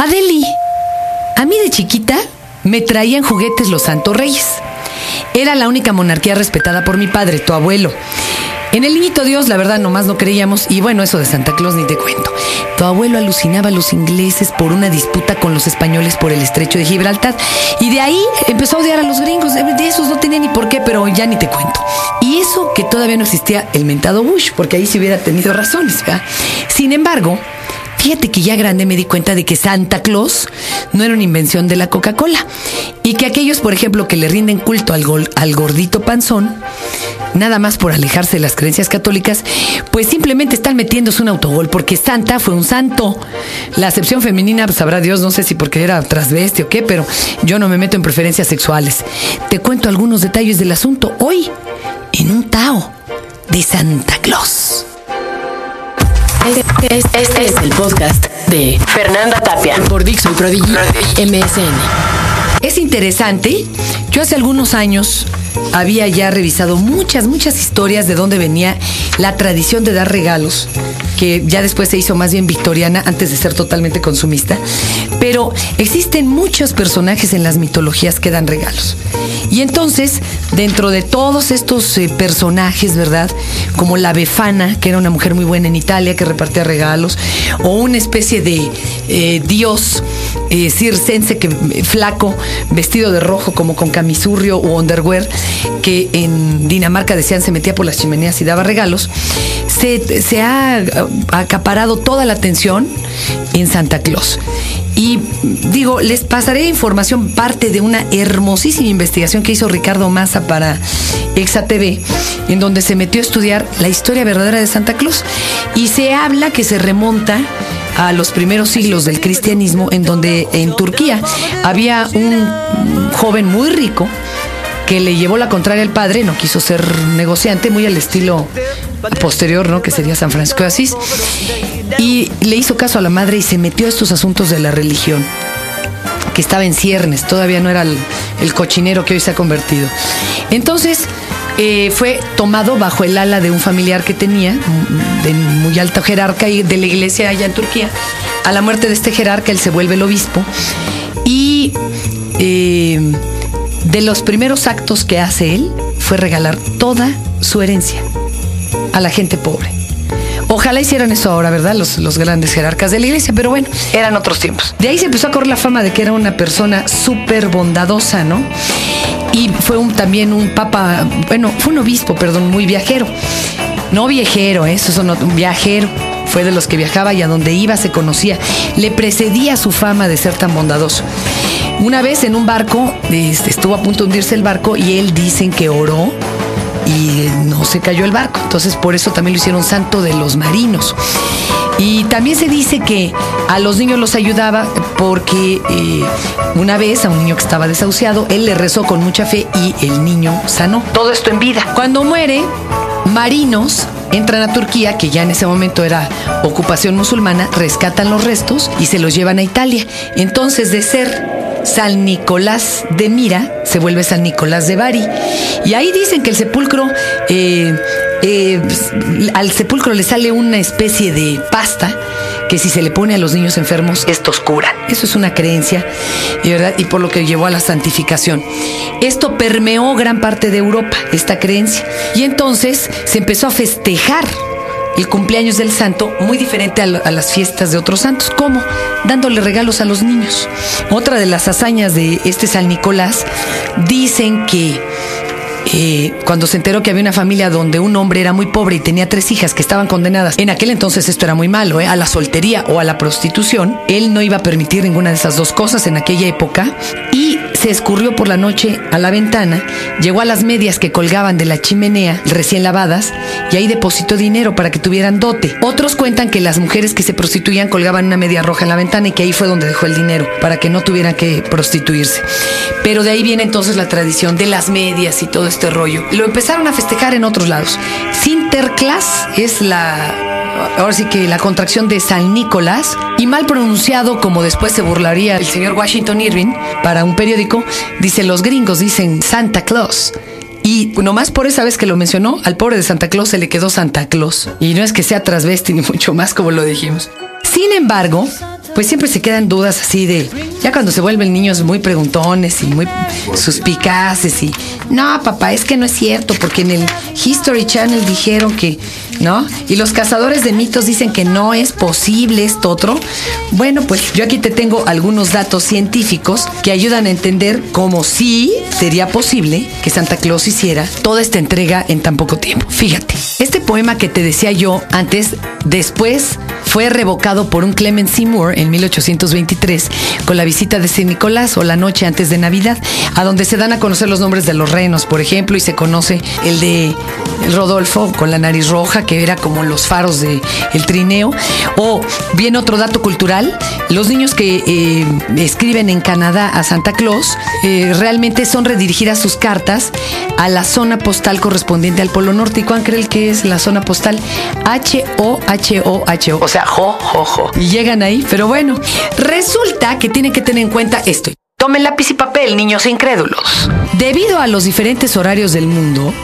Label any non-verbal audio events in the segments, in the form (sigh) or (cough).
Adeli, a mí de chiquita me traían juguetes los Santos Reyes. Era la única monarquía respetada por mi padre, tu abuelo. En el niñito Dios, la verdad, nomás no creíamos, y bueno, eso de Santa Claus ni te cuento. Tu abuelo alucinaba a los ingleses por una disputa con los españoles por el estrecho de Gibraltar, y de ahí empezó a odiar a los gringos. De esos no tenía ni por qué, pero ya ni te cuento. Y eso que todavía no existía el mentado Bush, porque ahí sí hubiera tenido razones, ¿verdad? Sin embargo, Fíjate que ya grande me di cuenta de que Santa Claus no era una invención de la Coca-Cola y que aquellos, por ejemplo, que le rinden culto al, al gordito panzón, nada más por alejarse de las creencias católicas, pues simplemente están metiéndose un autogol porque Santa fue un santo. La acepción femenina, pues, sabrá Dios, no sé si porque era transvesti o qué, pero yo no me meto en preferencias sexuales. Te cuento algunos detalles del asunto hoy en un Tao de Santa Claus. Este, es el podcast de Fernanda Tapia por Dixon Prodigy MSN. Es interesante. Yo hace algunos años había ya revisado muchas, muchas historias de dónde venía la tradición de dar regalos, que ya después se hizo más bien victoriana antes de ser totalmente consumista. Pero existen muchos personajes en las mitologías que dan regalos. Y entonces, dentro de todos estos eh, personajes, ¿verdad? Como la Befana, que era una mujer muy buena en Italia, que repartía regalos, o una especie de eh, dios eh, circense que, flaco, vestido de rojo, como con camisurrio o underwear, que en Dinamarca decían se metía por las chimeneas y daba regalos, se, se ha acaparado toda la atención en Santa Claus. Y digo, les pasaré información, parte de una hermosísima investigación que hizo Ricardo Massa para Exa TV, en donde se metió a estudiar la historia verdadera de Santa Claus. Y se habla que se remonta a los primeros siglos del cristianismo, en donde en Turquía había un joven muy rico que le llevó la contraria al padre, no quiso ser negociante, muy al estilo posterior, ¿no? Que sería San Francisco de Asís. Y le hizo caso a la madre y se metió a estos asuntos de la religión que estaba en ciernes, todavía no era el, cochinero que hoy se ha convertido. Entonces, eh, fue tomado bajo el ala de un familiar que tenía, de muy alto jerarca de la iglesia allá en Turquía. A la muerte de este jerarca, él se vuelve el obispo. Y eh, de los primeros actos que hace él fue regalar toda su herencia a la gente pobre. Ojalá hicieran eso ahora, ¿verdad? Los, los, grandes jerarcas de la iglesia, pero bueno, eran otros tiempos. De ahí se empezó a correr la fama de que era una persona súper bondadosa, ¿no? Y fue un, también un papa, bueno, fue un obispo, perdón, muy viajero. No viajero, ¿eh? eso son un viajero. Fue de los que viajaba y a donde iba se conocía. Le precedía su fama de ser tan bondadoso. Una vez en un barco, este, estuvo a punto de hundirse el barco y él dicen que oró y no se cayó el barco. Entonces por eso también lo hicieron santo de los marinos. Y también se dice que a los niños los ayudaba porque eh, una vez a un niño que estaba desahuciado, él le rezó con mucha fe y el niño sanó. Todo esto en vida. Cuando muere, marinos entran a Turquía, que ya en ese momento era ocupación musulmana, rescatan los restos y se los llevan a Italia. Entonces, de ser San Nicolás de Mira se vuelve San Nicolás de Bari. Y ahí dicen que el sepulcro, eh, eh, al sepulcro le sale una especie de pasta que si se le pone a los niños enfermos, estos curan. Eso es una creencia, ¿verdad? Y por lo que llevó a la santificación. Esto permeó gran parte de Europa, esta creencia. Y entonces se empezó a festejar el cumpleaños del santo muy diferente a, las fiestas de otros santos. ¿Cómo? Dándole regalos a los niños. Otra de las hazañas de este San Nicolás dicen que eh, cuando se enteró que había una familia donde un hombre era muy pobre y tenía tres hijas que estaban condenadas, en aquel entonces esto era muy malo, ¿eh? a la soltería o a la prostitución, él no iba a permitir ninguna de esas dos cosas en aquella época y se escurrió por la noche a la ventana, llegó a las medias que colgaban de la chimenea recién lavadas y ahí depositó dinero para que tuvieran dote. Otros cuentan que las mujeres que se prostituían colgaban una media roja en la ventana y que ahí fue donde dejó el dinero para que no tuvieran que prostituirse. Pero de ahí viene entonces la tradición de las medias y todo este rollo. Lo empezaron a festejar en otros lados. Sinterklaas es la ahora sí que la contracción de San Nicolás, y mal pronunciado como después se burlaría el señor Washington Irving para un periódico, dice los gringos dicen Santa Claus. Y nomás por esa vez que lo mencionó, al pobre de Santa Claus se le quedó Santa Claus. Y no es que sea trasvesti (laughs) ni mucho más como lo dijimos. Sin embargo, pues siempre se quedan dudas así de, ya cuando se vuelven niños muy preguntones y muy suspicaces y, no, papá, es que no es cierto, porque en el History Channel dijeron que, ¿no? Y los cazadores de mitos dicen que no es posible esto otro. Bueno, pues yo aquí te tengo algunos datos científicos que ayudan a entender cómo sí sería posible que Santa Claus hiciera toda esta entrega en tan poco tiempo. Fíjate, este poema que te decía yo antes, después fue revocado por un Clement Seymour en 1823 con la visita de San Nicolás o la noche antes de Navidad, a donde se dan a conocer los nombres de los renos, por ejemplo, y se conoce el de Rodolfo con la nariz roja, que era como los faros de el trineo. O bien otro dato cultural, los niños que eh, escriben en Canadá a Santa Claus eh, realmente son redirigidas sus cartas a la zona postal correspondiente al Polo Norte. ¿Y cuál creen que es la zona postal? H-O-H-O-H-O. O sea, jo, jo, jo. Y llegan ahí, pero bueno, resulta que tienen que tener en cuenta esto. Tomen lápiz y papel, niños incrédulos. Debido a los diferentes horarios del mundo,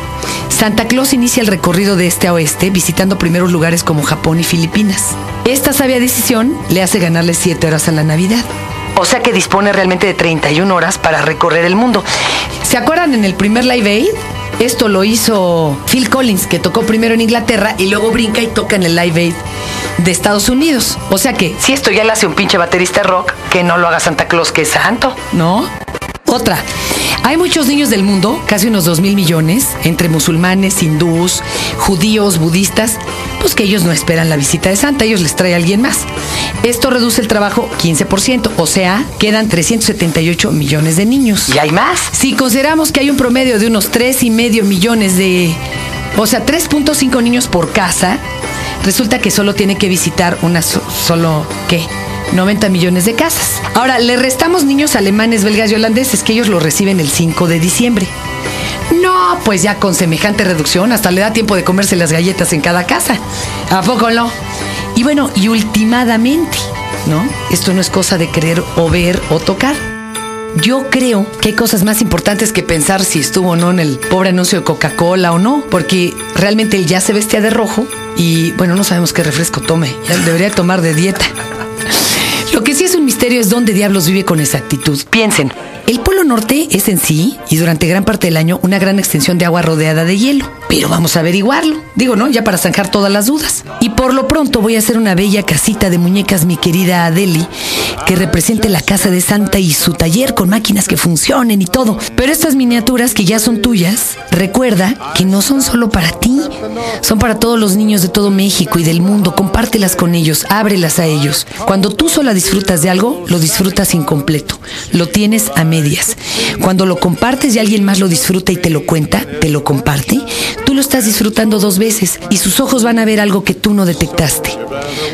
Santa Claus inicia el recorrido de este a oeste visitando primeros lugares como Japón y Filipinas. Esta sabia decisión le hace ganarle 7 horas a la Navidad. O sea que dispone realmente de 31 horas para recorrer el mundo. ¿Se acuerdan en el primer Live Aid? Esto lo hizo Phil Collins, que tocó primero en Inglaterra y luego brinca y toca en el Live Aid de Estados Unidos. O sea que, si esto ya le hace un pinche baterista rock, que no lo haga Santa Claus, que es santo, ¿no? Otra, hay muchos niños del mundo, casi unos 2 mil millones, entre musulmanes, hindús, judíos, budistas, pues que ellos no esperan la visita de Santa, ellos les trae a alguien más. Esto reduce el trabajo 15%, o sea, quedan 378 millones de niños. ¿Y hay más? Si consideramos que hay un promedio de unos 3,5 millones de... O sea, 3.5 niños por casa, resulta que solo tiene que visitar una solo, ¿qué? 90 millones de casas. Ahora, le restamos niños alemanes, belgas y holandeses, que ellos lo reciben el 5 de diciembre. No, pues ya con semejante reducción hasta le da tiempo de comerse las galletas en cada casa. ¿A poco no? Y bueno, y ultimadamente, ¿no? Esto no es cosa de creer o ver o tocar. Yo creo que hay cosas más importantes que pensar si estuvo o no en el pobre anuncio de Coca-Cola o no, porque realmente él ya se vestía de rojo y bueno, no sabemos qué refresco tome, ya debería tomar de dieta. Lo que sí es un misterio es dónde diablos vive con exactitud. Piensen, el Polo Norte es en sí, y durante gran parte del año, una gran extensión de agua rodeada de hielo. Pero vamos a averiguarlo. Digo, ¿no? Ya para zanjar todas las dudas. Y por lo pronto voy a hacer una bella casita de muñecas, mi querida Adeli, que represente la casa de Santa y su taller con máquinas que funcionen y todo. Pero estas miniaturas que ya son tuyas, recuerda que no son solo para ti, son para todos los niños de todo México y del mundo. Compártelas con ellos, ábrelas a ellos. Cuando tú sola disfrutas de algo, lo disfrutas incompleto. Lo tienes a medias. Cuando lo compartes y alguien más lo disfruta y te lo cuenta, te lo comparte, tú lo estás disfrutando dos veces y sus ojos van a ver algo que tú no detectaste.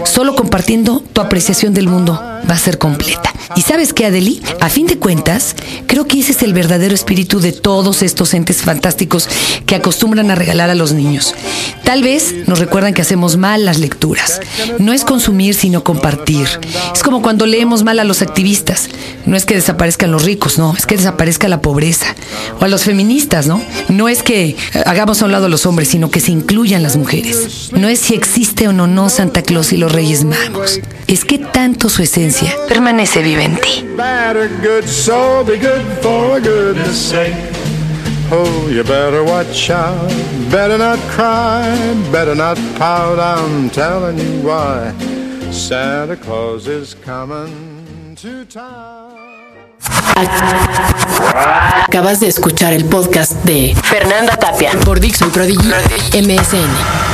Solo compartiendo tu apreciación del mundo va a ser completa. ¿Y sabes qué, Adeli? A fin de cuentas, creo que ese es el verdadero espíritu de todos estos entes fantásticos que acostumbran a regalar a los niños. Tal vez nos recuerdan que hacemos mal las lecturas. No es consumir, sino compartir. Es como cuando leemos mal a los activistas. No es que desaparezcan los ricos, no, es que desaparezca la pobreza. O a los feministas, ¿no? No es que hagamos a un lado a los hombres, sino que se incluyan las mujeres. No es si existe o no, no Santa Claus y los Reyes Magos. Es que tanto su esencia permanece viva en ti. Oh, you better watch out, better not cry, better not pout, I'm telling you why. Santa Claus is coming to town. Acabas de escuchar el podcast de Fernanda Tapia por Dixon Prodigy MSN.